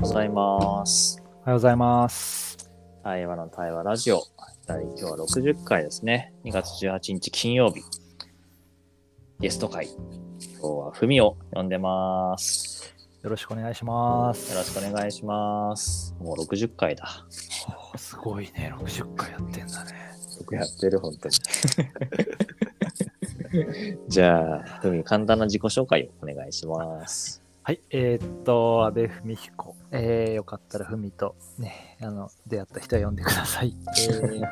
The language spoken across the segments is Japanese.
ございます。おはようございます。対話の対話ラジオ。第今日は60回ですね。2月18日金曜日。ゲスト会。今日はふみを呼んでます。よろしくお願いします。よろしくお願いします。もう60回だ。すごいね、60回やってんだね。よくやってる、本当に。じゃあ、ふみ、簡単な自己紹介をお願いします。はい、えーっと、阿部文彦。えー、よかったらふみとね、あの、出会った人は呼んでください。えー、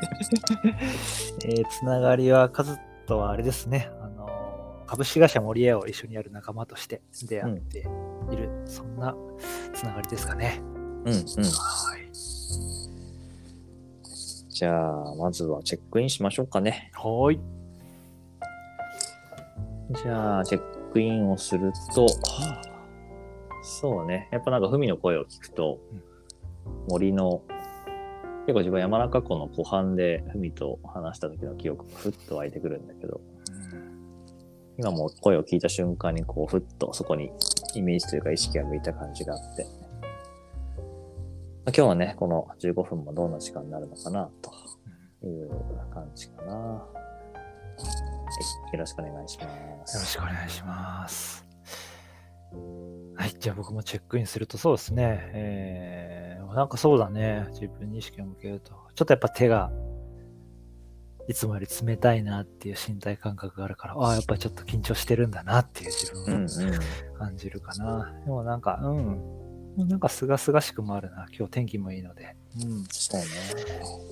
えーつながりは、カズとはあれですね、あの、株式会社森屋を一緒にやる仲間として出会っている、そんなつながりですかね。うんうん。はい。じゃあ、まずはチェックインしましょうかね。はーい。じゃあ、チェックインをすると、そうね。やっぱなんか、ふみの声を聞くと、森の、結構自分は山中湖の湖畔でふみと話した時の記憶がふっと湧いてくるんだけど、今も声を聞いた瞬間にこう、ふっとそこにイメージというか意識が向いた感じがあって、まあ今日はね、この15分もどんな時間になるのかな、という感じかな。はい、よろしくお願いします。よろしくお願いします。はい、じゃあ僕もチェックインするとそうですね、えー、なんかそうだね、自分に意識を向けると、ちょっとやっぱ手がいつもより冷たいなっていう身体感覚があるから、ああ、やっぱりちょっと緊張してるんだなっていう自うん分うん。を感じるかな。でもなんか、うん、なんかすがすがしくもあるな。今日天気もいいので。うん。そうね。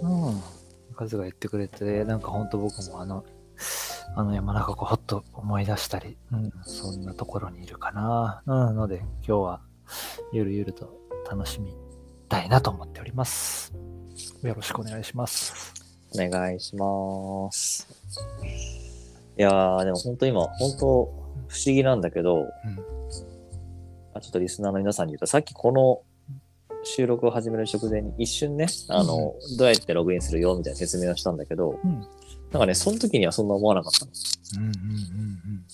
うん。カズが言ってくれて、なんかほんと僕もあの、あの山中湖ほっと思い出したり、うん、そんなところにいるかな。うん、ので今日はゆるゆると楽しみたいなと思っております。よろしくお願いします。お願いします。いやー、でも本当今、本当不思議なんだけど、うん。あちょっとリスナーの皆さんに言うと、さっきこの収録を始める直前に一瞬ね、あの、どうやってログインするよみたいな説明をしたんだけど、うん。なんかね、その時にはそんな思わなかったの。うんうん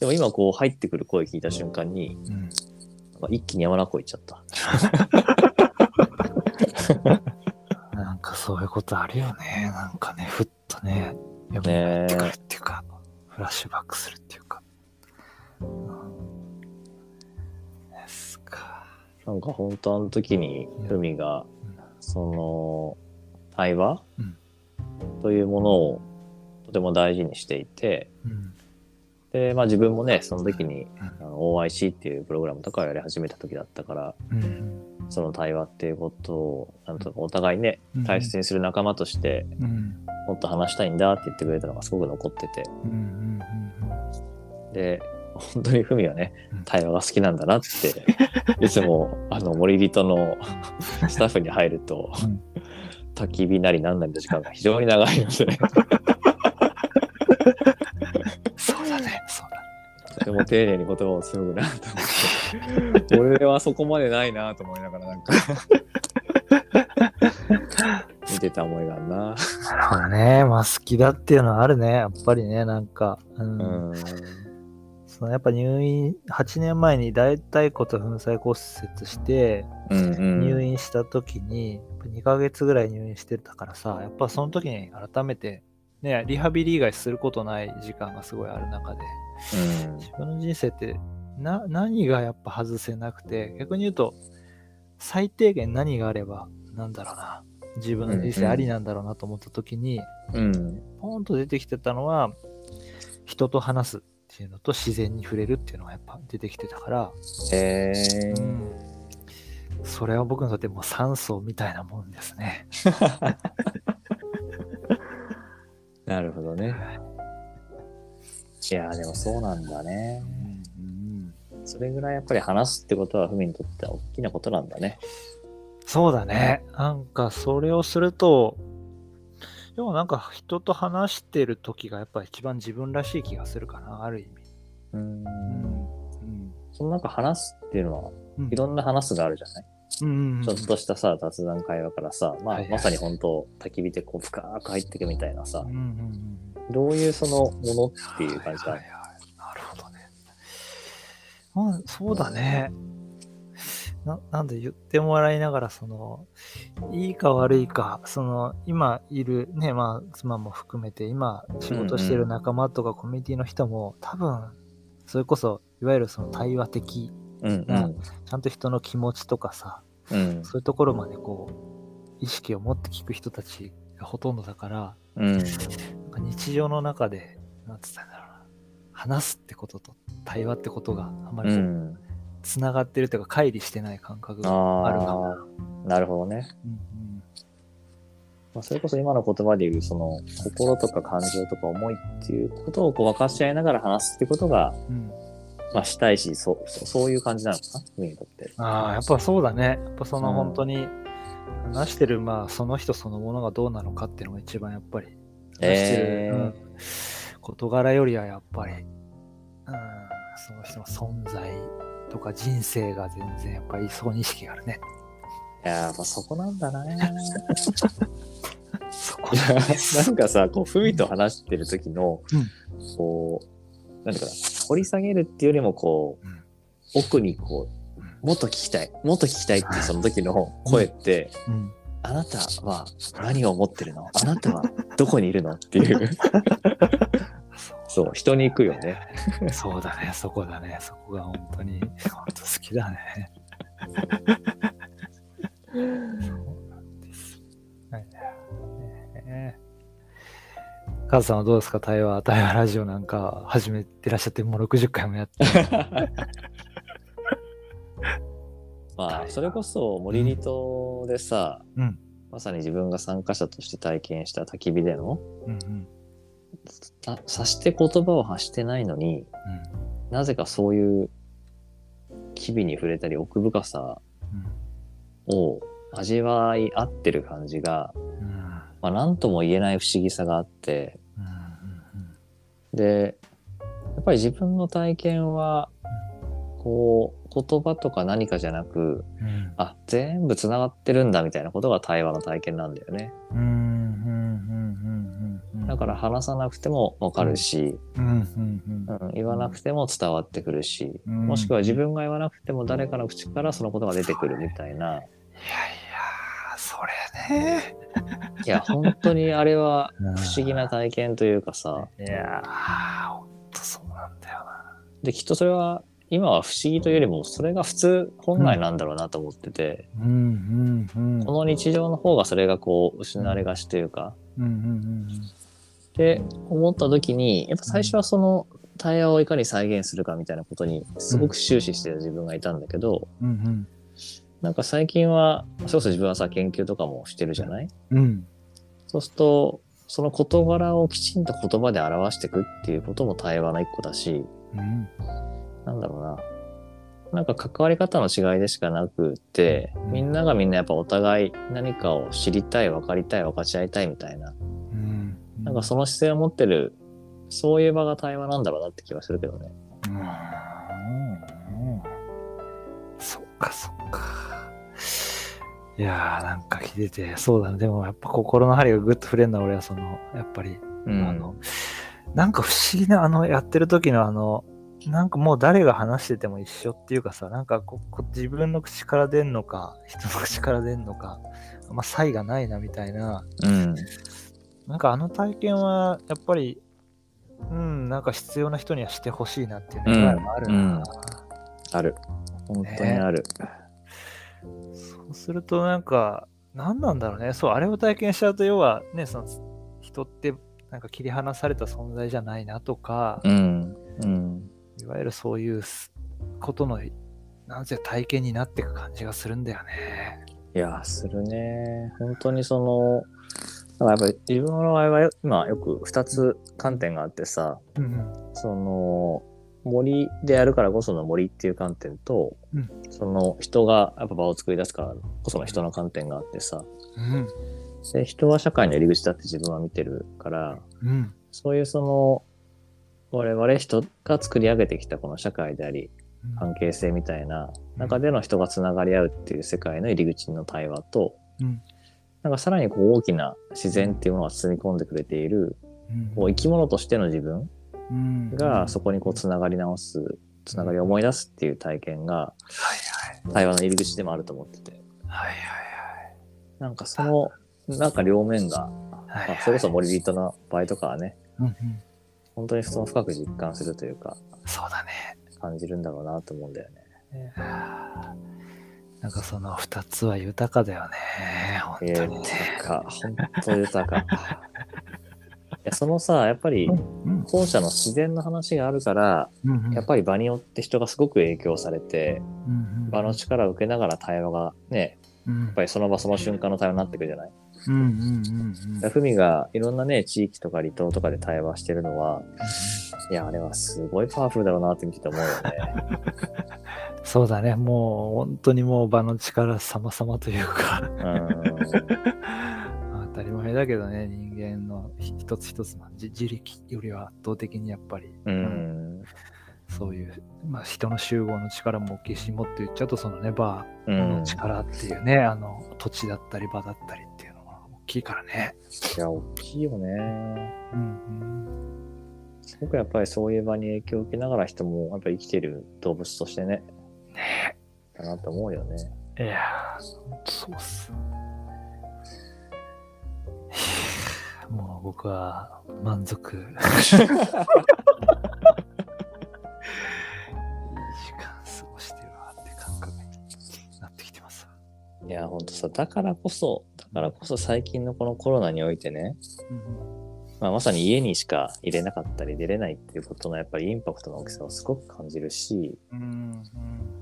でも今こう入ってくる声聞いた瞬間に、うん。なんか一気に山中湖行っちゃった。なんかそういうことあるよね。なんかね、ふっとね、読みねってくるっていうか、フラッシュバックするっていうか。うん。ですか。なんか本当あの時に、ふみが、うんその、対話、うんというものをとても大事にしていて、うん。で、まあ自分もね、その時に、うんあの OIC っていうプログラムとかをやり始めた時だったから、うん。その対話っていうことを、なんとかお互いね、うん大切にする仲間として、うん。もっと話したいんだって言ってくれたのがすごく残ってて。で、本当にふみはねうん、対話が好きなんだなって、いつも、あの、森人の スタッフに入ると、うん焚き火なりなんなりの時間が非常に長いので、丁寧に言葉を紡ぐなと思って、俺はそこまでないなと思いながらなんか、見てた思いがあるな。なるほどね。まあ好きだっていうのはあるね。やっぱりね、なんか。うん。うん。そのやっぱ入院、8年前に大腿骨粉砕骨折して、うんうん。入院した時に、やっぱ2ヶ月ぐらい入院してたからさ、やっぱその時に改めて、ね、リハビリ以外することない時間がすごいある中で、うん自分の人生ってな何がやっぱ外せなくて逆に言うと最低限何があればなんだろうな自分の人生ありなんだろうなと思った時に、うん。ポンと出てきてたのは人と話すっていうのと自然に触れるっていうのがやっぱ出てきてたから、へえー。うん、それは僕にとってもう酸素みたいなもんですね。なるほどね。いやーでもそうなんだね。うんそれぐらいやっぱり話すってことはふみにとっては大きなことなんだね。そうだね。なんかそれをすると、でもなんか人と話してる時がやっぱ一番自分らしい気がするかな、ある意味。うん。うん。そのなんか話すっていうのは、うんいろんな話すがあるじゃない、うん。ちょっとしたさ、雑談会話からさ、まあ、まさに本当、焚き火でこう深く入っていくみたいなさうん、うんうんどういうそのものっていう感じだはいはいはい。なるほどね。まあ、そうだね。ななんで言ってもらいながら、その、いいか悪いか、その、今いるね、まあ、妻も含めて、今仕事してる仲間とかコミュニティの人も、多分、それこそ、いわゆるその対話的うんな、ちゃんと人の気持ちとかさ、うん。そういうところまでこう、意識を持って聞く人たちがほとんどだから、うん。なんか日常の中で、なんつったんだろうな、話すってことと対話ってことがあまり。つながってるというか、乖離してない感覚がああるかもな。あ、なるほどね。うんまあ、それこそ今の言葉で言う、その、心とか感情とか思いっていうことをこう分かち合いながら話すってことが、うんうんまあ、したいし、そう、そうそういう感じなのかな、ふみにとって。ああ、やっぱそうだね。やっぱそのうん本当に、話してる、まあ、その人そのものがどうなのかっていうのが一番やっぱり、話してる、えーうん事柄よりはやっぱり、うん、その人の存在とか人生が全然やっぱりそこに意識があるね。いやー、やっぱそこなんだな そこ なんかさ、こう、ふみと話してる時の、うんこう、なんかな、掘り下げるっていうよりも、こう、うん奥にこう、もっと聞きたい、もっと聞きたいっていうその時の声って、うん。あなたは何を持ってるの？あなたはどこにいるの？っていう。そう、人に行くよね。そうだね、そこだね。そこが本当に、本当好きだね。カズさんはどうですか？対話、対話ラジオなんか始めてらっしゃって、もう60回もやって。まあ、それこそ森リトでさ、うん。まさに自分が参加者として体験した焚き火での、うんうん。た察して言葉を発してないのに、なぜかそういう機微に触れたり奥深さを味わい合ってる感じが、うん。うん。まあ、何とも言えない不思議さがあって、うん。で、やっぱり自分の体験は、こう、言葉とか何かじゃなく、うん。あ、全部繋がってるんだみたいなことが対話の体験なんだよね。うん。うん。うん。うん。うん。だから話さなくてもわかるし、うん。うん。うん。うん、言わなくても伝わってくるし、うんもしくは自分が言わなくても誰かの口からそのことが出てくるみたいな。いやいや、それね。いや、本当にあれはうん不思議な体験というかさ、いやー、ほんとそうなんだよな。で、きっとそれは今は不思議というよりも、それが普通本来なんだろうなと思ってて。この日常の方がそれがこう失われがちというか、って思った時に、やっぱ最初はその対話をいかに再現するかみたいなことにすごく終始してる自分がいたんだけど、うんうんなんか最近は、それこそ自分はさ、研究とかもしてるじゃない？うん。そうすると、その事柄をきちんと言葉で表していくっていうことも対話の一個だし、うん。なんだろうな。なんか関わり方の違いでしかなくって、みんながみんなやっぱお互い何かを知りたい、分かりたい、分かち合いたいみたいな、うん。なんかその姿勢を持ってる、そういう場が対話なんだろうなって気がするけどね。うんそっかそっか。いやーなんか聞いてて、そうだね。でもやっぱ心の針がぐっと触れんな、俺はその、やっぱり、うん。あの、なんか不思議な、あの、やってる時のあの、なんかもう誰が話してても一緒っていうかさ、なんかここ自分の口から出んのか、人の口から出んのか、まあ、差異がないなみたいな、うん。なんかあの体験はやっぱり、うん、なんか必要な人にはしてほしいなっていう願いもあるな。うんある。本当にある。そうするとなんか、何なんだろうね。そう、あれを体験しちゃうと、要はね、その人ってなんか切り離された存在じゃないなとか、うん。うん。いわゆるそういうすことの、なんせ体験になっていく感じがするんだよね。いや、するね。本当にその、だからやっぱり自分の場合は今よく二つ観点があってさ、うんその森であるからこその森っていう観点と、うん。その人がやっぱ場を作り出すからこその人の観点があってさ、うん。で人は社会の入り口だって自分は見てるから、うん。そういうその我々人が作り上げてきたこの社会であり、関係性みたいな中での人がつながり合うっていう世界の入り口の対話と、うん。なんかさらにこう大きな自然っていうものが包み込んでくれている、こう生き物としての自分うんがそこにこうつながり直す、つながりを思い出すっていう体験が。対話の入り口でもあると思ってて。はいなんかその、なんか両面が。まあ、それこそ森リートの場合とかはね、うんうん。本当にその深く実感するというか、そうだね。感じるんだろうなと思うんだよね。なんかその二つは豊かだよね。本当にね。豊か、本当豊か。いや、そのさ、やっぱり、うん後者の自然の話があるから、うんうんやっぱり場によって人がすごく影響されて、うんうん場の力を受けながら対話がね、うんやっぱりその場その瞬間の対話になってくるじゃない？うんうんうんうんふみがいろんなね、地域とか離島とかで対話してるのは、いや、あれはすごいパワフルだろうなって見てて思うよね。そうだね。もう本当にもう場の力様々というかうん。当たり前だけどね、人間の一つ一つの自自力よりは圧倒的にやっぱり、うん。そういう、まあ、人の集合の力も大きいし、もっと言っちゃうとそのね、場うんの。力っていうね、あの土地だったり場だったりっていうのは大きいからね。いや、大きいよね。うんすごくやっぱりそういう場に影響を受けながら人もやっぱり生きてる動物としてね、ねだなと思うよね。え。いやそうっす。もう僕は満足。いい時間過ごしてるわって感覚になってきてます。いや、ほんとさ、だからこそ、だからこそ最近のこのコロナにおいてね、まあ、まさに家にしか入れなかったり出れないっていうことのやっぱりインパクトの大きさをすごく感じるし、うんうん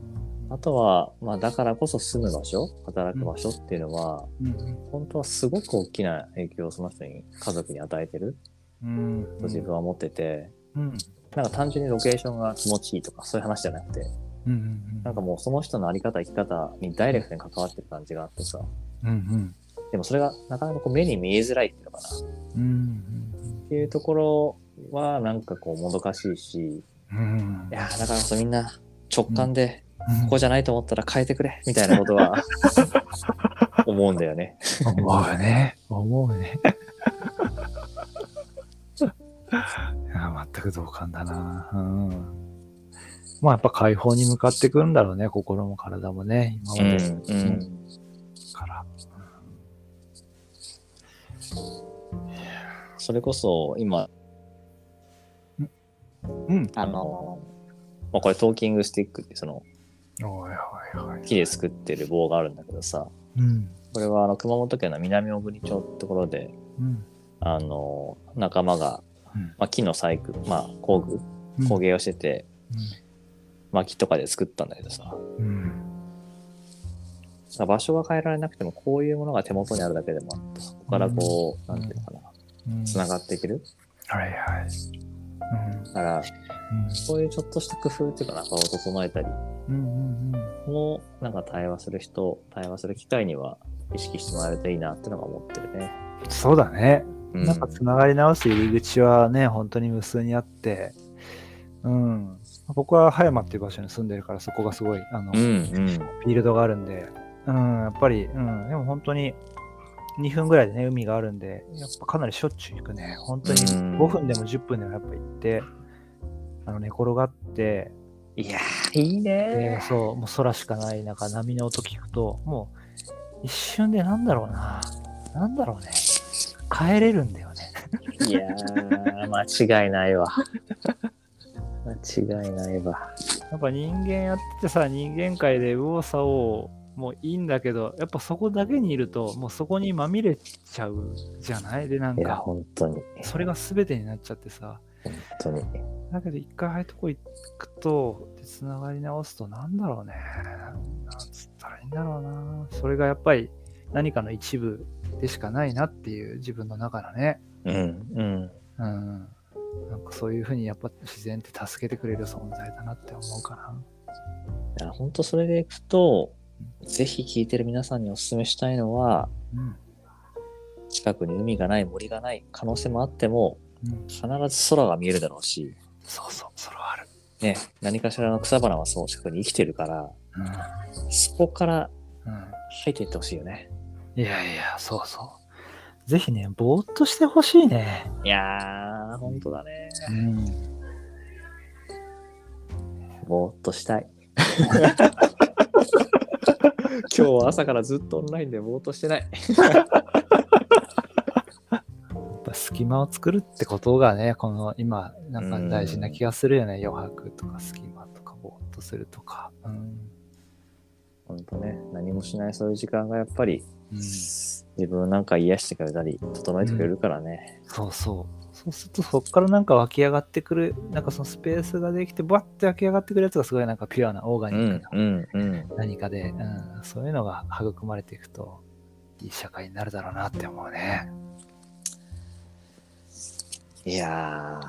あとは、まあだからこそ住む場所、働く場所っていうのは、うん。うん本当はすごく大きな影響をその人に、家族に与えてるうん。と自分は思ってて、うん。なんか単純にロケーションが気持ちいいとかそういう話じゃなくて、うんうんなんかもうその人のあり方、生き方にダイレクトに関わってる感じがあってさ、うんうん。でもそれがなかなかこう目に見えづらいっていうのかな。うんっていうところはなんかこうもどかしいし、うんいやーだからこそみんな直感で、うんここじゃないと思ったら変えてくれ みたいなことは 思うんだよね。思うね。思うね。いや全く同感だな。うん。まあやっぱ解放に向かってくるんだろうね、心も体もね、今までうんから。それこそ今、うん。あの、まあ、これトーキングスティックってその木で作ってる棒があるんだけどさ、うん。これはあの熊本県の南小国町ってところで、うん。あの、仲間が、うんまあ、木の細工、まあ工具、うん工芸をしてて、薪とかで作ったんだけどさ、うん。さ場所が変えられなくてもこういうものが手元にあるだけでもあってそこからこう、なんていうのかなうん。つながっていけるはいはい。うん。だからうんそういうちょっとした工夫っていうかな場を整えたりうんうんうん。もなんか対話する人対話する機会には意識してもらえるといいなってのが思ってるね。そうだね。うなんかつながり直す入り口はね、本当に無数にあって、うん。僕は葉山っていう場所に住んでるから、そこがすごい、あの、うんうんフィールドがあるんで、うん、やっぱり、うん、でも本当に2分ぐらいでね、海があるんで、やっぱかなりしょっちゅう行くね。本当にうん。5分でも10分でもやっぱ行って、あの寝転がって、いやーいいでねそう、もう空しかない。中、波の音聞くと、もう一瞬でなんだろうな、なんだろうね、帰れるんだよね。いやー間違いないわ。間違いないわ。やっぱ人間やっててさ、人間界で右往左往もいいんだけど、やっぱそこだけにいると、もうそこにまみれちゃうじゃない？で、なんいやか、本当にそれが全てになっちゃってさ。本当にだけど一回ああいうとこ行くと、でつながり直すとなんだろうね。なんつったらいいんだろうな。それがやっぱり何かの一部でしかないなっていう自分の中のね。うんうんうん。なんかそういうふうにやっぱ自然って助けてくれる存在だなって思うかな。いや本当それでいくとぜひ聞いてる皆さんにお勧めしたいのはうん。近くに海がない森がない可能性もあってもうん、必ず空が見えるだろうし、そうそう、それはある。ね、何かしらの草花はその近くに生きてるから、うん。そこからうん。入っていってほしいよね。いやいや、そうそう。ぜひね、ぼーっとしてほしいね。いやー、本当だね。うん。ぼーっとしたい。今日は朝からずっとオンラインでぼーっとしてない。やっぱ隙間を作るってことがね、この今、なんか大事な気がするよね。余白とか隙間とかぼーっとするとか。うん。ほんとね、何もしないそういう時間がやっぱりうん、自分をなんか癒してくれたり、整えてくれるからね。そうそう。そうするとそこからなんか湧き上がってくる、なんかそのスペースができて、バッて湧き上がってくるやつがすごいなんかピュアなオーガニックなうん、うん。何かで、うん、そういうのが育まれていくと、いい社会になるだろうなって思うね。いや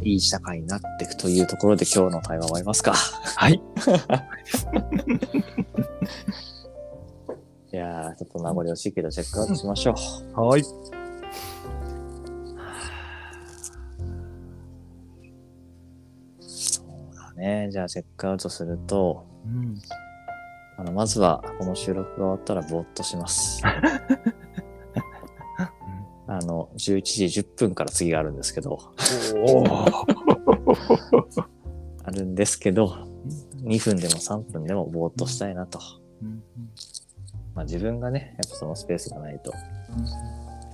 ー、いい社会になっていくというところで今日の対話終わりますか。はい。いやー、ちょっと名残惜しいけどチェックアウトしましょう。はい。ね。じゃあチェックアウトすると、うん。あのまずはこの収録が終わったらぼーっとします。あの、11時10分から次があるんですけど。あるんですけど、2分でも3分でもぼーっとしたいなと。うんまあ自分がね、やっぱそのスペースがないと、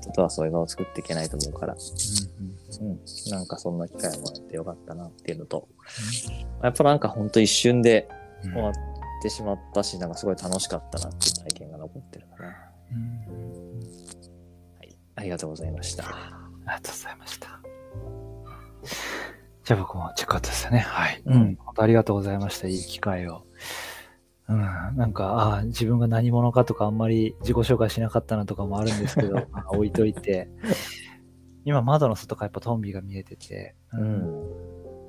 人とはそういう場を作っていけないと思うから、うん、なんかそんな機会をもらってよかったなっていうのと、やっぱなんかほんと一瞬でうん終わってしまったし、なんかすごい楽しかったなっていう体験が残ってるかな。はうんい。ありがとうございました。ありがとうございました。じゃあ僕もチェックアウトですよね。はい。うんうん。本当ありがとうございました。いい機会を。うん。なんか、ああ、自分が何者かとかあんまり自己紹介しなかったなとかもあるんですけど、ま あ置いといて。今窓の外からやっぱトンビが見えてて、うん。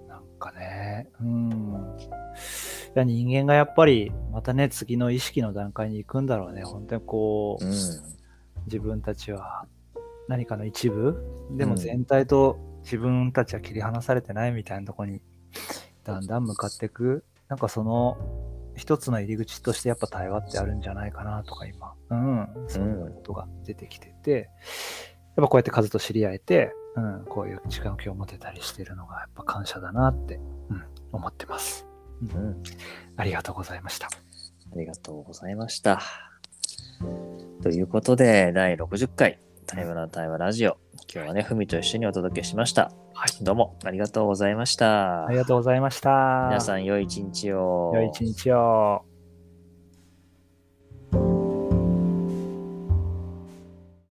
なんかね、うん。いや人間がやっぱりまたね、次の意識の段階に行くんだろうね。本当にこう、うん。自分たちは何かの一部？でうんも全体と自分たちは切り離されてないみたいなところにだんだん向かっていくなんかその一つの入り口としてやっぱ対話ってあるんじゃないかなとか今。うん。そういうことが出てきてて、やっぱこうやって数と知り合えて、うん、こういう時間を今日持てたりしてるのがやっぱ感謝だなって、うん、思ってます、うん。うん。ありがとうございました。ありがとうございました。ということで、第60回、対話の対話ラジオ。今日はね、ふみと一緒にお届けしました。はいどうもありがとうございました。ありがとうございました皆さん、良い一日を。良い一日を